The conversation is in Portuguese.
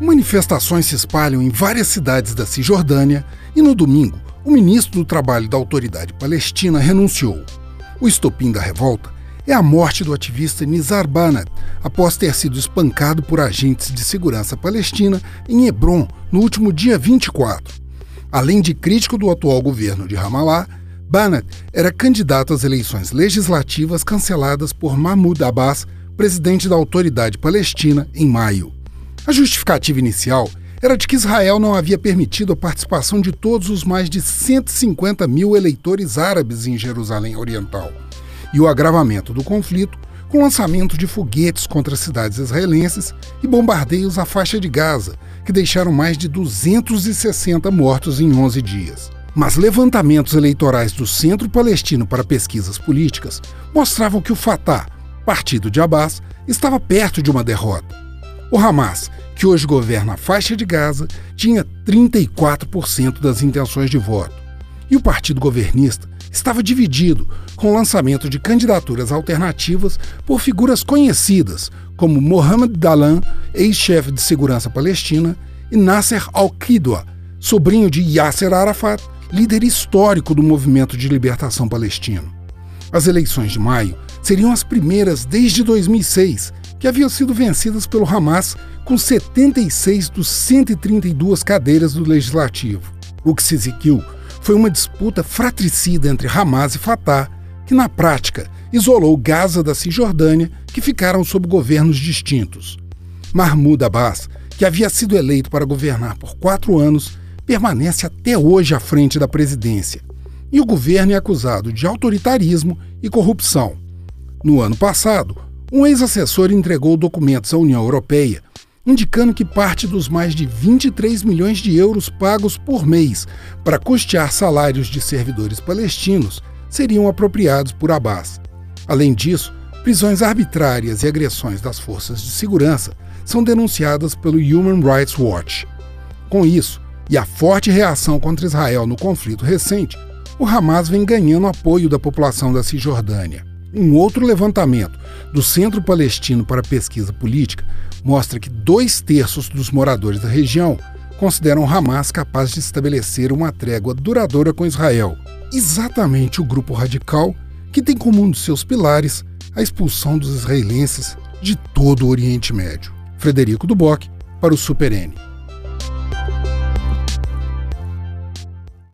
Manifestações se espalham em várias cidades da Cisjordânia e no domingo, o ministro do Trabalho da Autoridade Palestina renunciou. O estopim da revolta é a morte do ativista Nizar Banat, após ter sido espancado por agentes de segurança palestina em Hebron no último dia 24. Além de crítico do atual governo de Ramallah, Banat era candidato às eleições legislativas canceladas por Mahmoud Abbas, presidente da Autoridade Palestina, em maio. A justificativa inicial era de que Israel não havia permitido a participação de todos os mais de 150 mil eleitores árabes em Jerusalém Oriental, e o agravamento do conflito com o lançamento de foguetes contra cidades israelenses e bombardeios à faixa de Gaza, que deixaram mais de 260 mortos em 11 dias. Mas levantamentos eleitorais do Centro Palestino para Pesquisas Políticas mostravam que o Fatah, partido de Abbas, estava perto de uma derrota. O Hamas, que hoje governa a faixa de Gaza, tinha 34% das intenções de voto. E o partido governista estava dividido, com o lançamento de candidaturas alternativas por figuras conhecidas, como Mohamed Dalan, ex-chefe de segurança palestina, e Nasser al-Qidwa, sobrinho de Yasser Arafat, líder histórico do movimento de libertação palestino. As eleições de maio seriam as primeiras desde 2006, que haviam sido vencidas pelo Hamas com 76 dos 132 cadeiras do legislativo. O que se exequiu foi uma disputa fratricida entre Hamas e Fatah, que na prática isolou Gaza da Cisjordânia, que ficaram sob governos distintos. Mahmoud Abbas, que havia sido eleito para governar por quatro anos, permanece até hoje à frente da presidência. E o governo é acusado de autoritarismo e corrupção. No ano passado, um ex-assessor entregou documentos à União Europeia indicando que parte dos mais de 23 milhões de euros pagos por mês para custear salários de servidores palestinos seriam apropriados por Abbas. Além disso, prisões arbitrárias e agressões das forças de segurança são denunciadas pelo Human Rights Watch. Com isso, e a forte reação contra Israel no conflito recente, o Hamas vem ganhando apoio da população da Cisjordânia. Um outro levantamento do Centro Palestino para Pesquisa Política mostra que dois terços dos moradores da região consideram Hamas capaz de estabelecer uma trégua duradoura com Israel. Exatamente o grupo radical que tem como um dos seus pilares a expulsão dos israelenses de todo o Oriente Médio. Frederico Duboc, para o Super N.